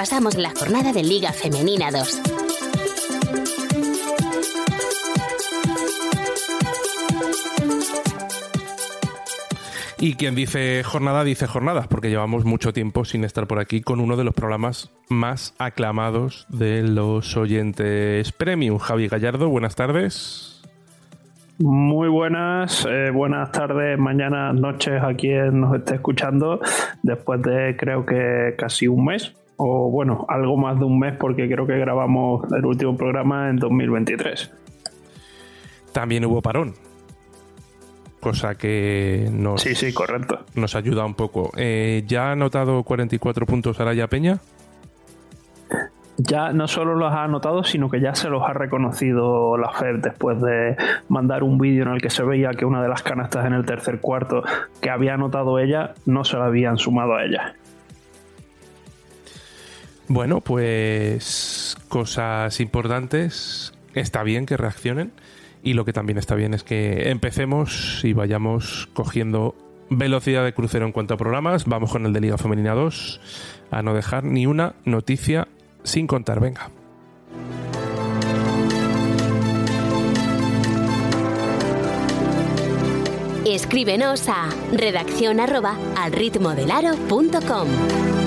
Repasamos la jornada de Liga Femenina 2. Y quien dice jornada, dice jornadas, porque llevamos mucho tiempo sin estar por aquí con uno de los programas más aclamados de los oyentes premium. Javi Gallardo, buenas tardes. Muy buenas, eh, buenas tardes, mañanas, noches a quien nos esté escuchando después de creo que casi un mes, o bueno, algo más de un mes porque creo que grabamos el último programa en 2023. También hubo parón, cosa que nos, Sí, sí, correcto. nos ayuda un poco. Eh, ¿Ya ha anotado 44 puntos Araya Peña? Ya no solo los ha anotado, sino que ya se los ha reconocido la FED después de mandar un vídeo en el que se veía que una de las canastas en el tercer cuarto que había anotado ella no se la habían sumado a ella. Bueno, pues cosas importantes. Está bien que reaccionen. Y lo que también está bien es que empecemos y vayamos cogiendo velocidad de crucero en cuanto a programas. Vamos con el de Liga Femenina 2 a no dejar ni una noticia sin contar. Venga. Escríbenos a redacción arroba al ritmo del aro.com.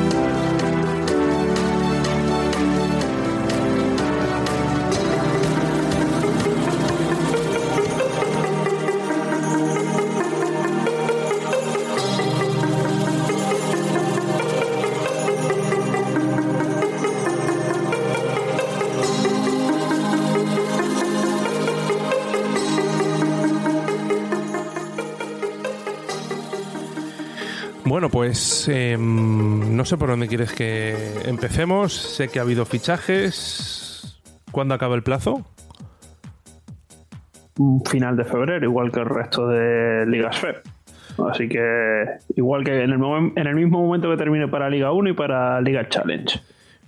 Bueno, pues em, no sé por dónde quieres que empecemos. Sé que ha habido fichajes. ¿Cuándo acaba el plazo? final de febrero, igual que el resto de Ligas FED. Así que, igual que en el, en el mismo momento que termine para Liga 1 y para Liga Challenge.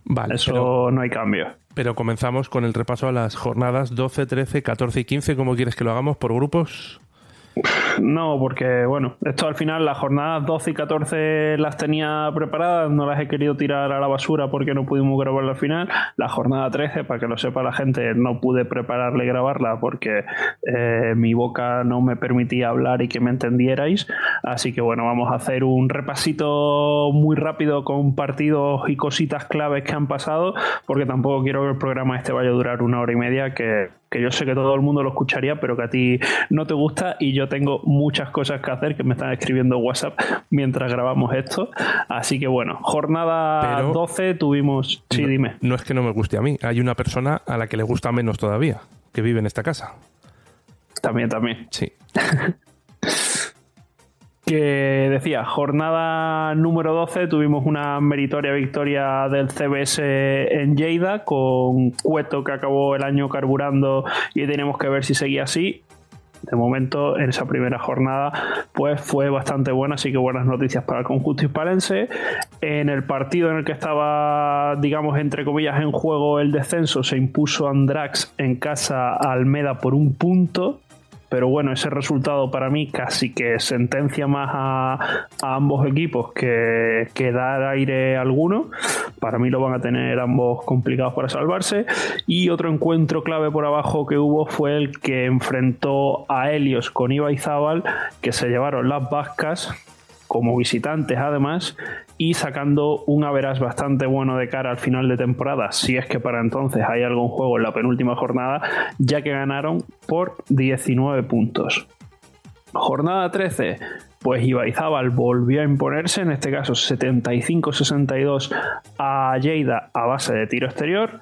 Vale, Eso pero, no hay cambio. pero comenzamos con el repaso a las jornadas 12, 13, 14 y 15. ¿Cómo quieres que lo hagamos? ¿Por grupos? No, porque, bueno, esto al final, las jornadas 12 y 14 las tenía preparadas, no las he querido tirar a la basura porque no pudimos grabarla al final. La jornada 13, para que lo sepa la gente, no pude prepararla y grabarla porque eh, mi boca no me permitía hablar y que me entendierais. Así que, bueno, vamos a hacer un repasito muy rápido con partidos y cositas claves que han pasado, porque tampoco quiero que el programa este vaya a durar una hora y media, que que yo sé que todo el mundo lo escucharía, pero que a ti no te gusta y yo tengo muchas cosas que hacer que me están escribiendo en WhatsApp mientras grabamos esto. Así que bueno, jornada Pero- 12 tuvimos... Sí, no, dime. No es que no me guste a mí. Hay una persona a la que le gusta menos todavía, que vive en esta casa. También, también. Sí. Que decía, jornada número 12 tuvimos una meritoria victoria del CBS en Lleida con Cueto que acabó el año carburando y tenemos que ver si seguía así. De momento, en esa primera jornada, pues fue bastante buena, así que buenas noticias para el conjunto hispalense. En el partido en el que estaba, digamos, entre comillas, en juego el descenso, se impuso Andrax en casa a Almeda por un punto pero bueno, ese resultado para mí casi que sentencia más a, ambos equipos que, que dar aire alguno. Para mí lo van a tener ambos complicados para salvarse. Y otro encuentro clave por abajo que hubo fue el que enfrentó a Helios con Iba Izábal, que se llevaron las vascas como visitantes además y sacando un average bastante bueno de cara al final de temporada, si es que para entonces hay algún juego en la penúltima jornada, ya que ganaron por 19 puntos. Jornada 13, pues Ibaizábal volvió a imponerse, en este caso 75-62 a Lleida a base de tiro exterior.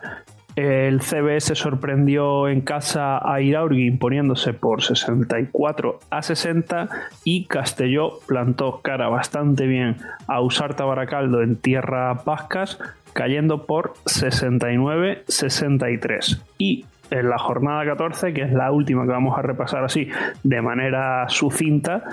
El CBS sorprendió en casa a Iraurgi imponiéndose por 64 a 60 y Castelló plantó cara bastante bien a Usarta Baracaldo en tierra vascas cayendo por 69-63. Y en la jornada 14, que es la última que vamos a repasar así de manera sucinta,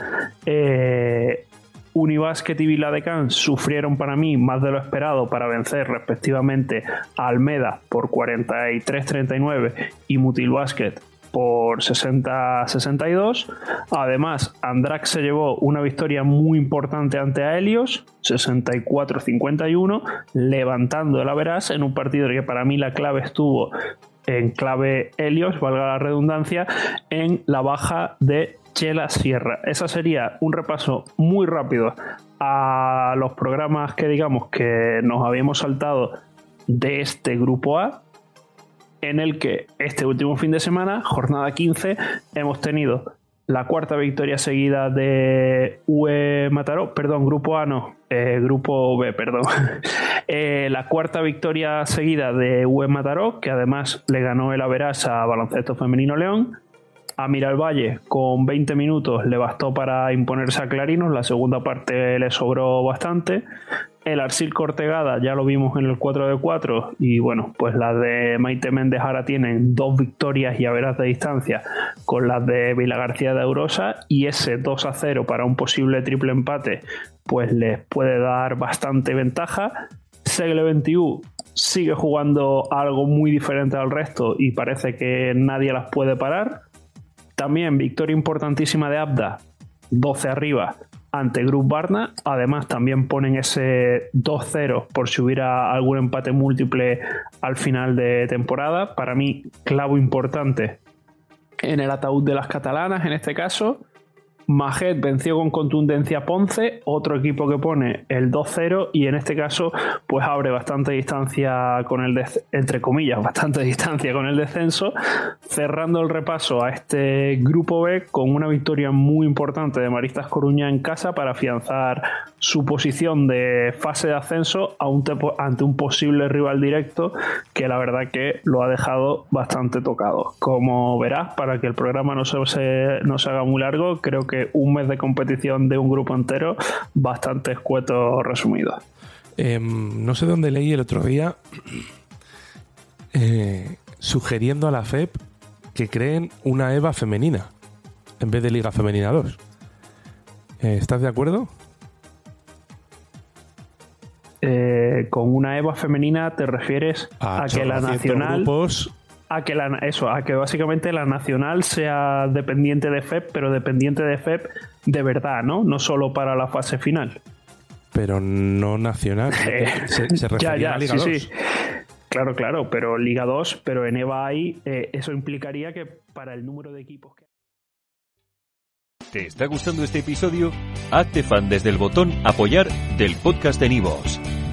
eh, Unibasket y Viladecans sufrieron para mí más de lo esperado para vencer respectivamente a Almeda por 43-39 y Mutil Basket por 60-62. Además, Andrax se llevó una victoria muy importante ante a Helios, 64-51, levantando el Averas en un partido que para mí la clave estuvo en clave Helios, valga la redundancia, en la baja de Chela Sierra. Esa sería un repaso muy rápido a los programas que digamos que nos habíamos saltado de este grupo A, en el que este último fin de semana, jornada 15, hemos tenido la cuarta victoria seguida de UE Mataró, perdón, grupo A no, eh, grupo B, perdón. Eh, la cuarta victoria seguida de UE Mataró, que además le ganó el Averas a Baloncesto Femenino León. A Valle con 20 minutos le bastó para imponerse a Clarinos, la segunda parte le sobró bastante. El Arsil Cortegada ya lo vimos en el 4 de 4 y bueno, pues las de Maite Méndez ahora tienen dos victorias y a veras de distancia con las de Vila García de Eurosa y ese 2 a 0 para un posible triple empate pues les puede dar bastante ventaja. Segle 21 sigue jugando algo muy diferente al resto y parece que nadie las puede parar. También victoria importantísima de Abda, 12 arriba ante Group Barna. Además, también ponen ese 2-0 por si hubiera algún empate múltiple al final de temporada. Para mí, clavo importante en el ataúd de las catalanas en este caso. Majet venció con contundencia Ponce, otro equipo que pone el 2-0 y en este caso pues abre bastante distancia con el entre comillas, bastante distancia con el descenso, cerrando el repaso a este grupo B con una victoria muy importante de Maristas Coruña en casa para afianzar su posición de fase de ascenso ante un posible rival directo que la verdad que lo ha dejado bastante tocado. Como verás, para que el programa no se, no se haga muy largo, creo que un mes de competición de un grupo entero bastante escueto resumido. Em, no sé dónde leí el otro día eh, sugiriendo a la FEP que creen una EVA femenina en vez de Liga Femenina 2. Eh, ¿Estás de acuerdo? Eh, con una EVA femenina te refieres a, que la nacional a que la, eso, a que básicamente la nacional sea dependiente de FEP, pero dependiente de FEP de verdad, ¿no? No solo para la fase final. Pero no nacional. Se, se refería a Liga 2. Claro, claro, pero Liga 2, pero en EVA hay, eh, eso implicaría que para el número de equipos que ¿Te está gustando este episodio? Hazte fan desde el botón apoyar del podcast de Nivos.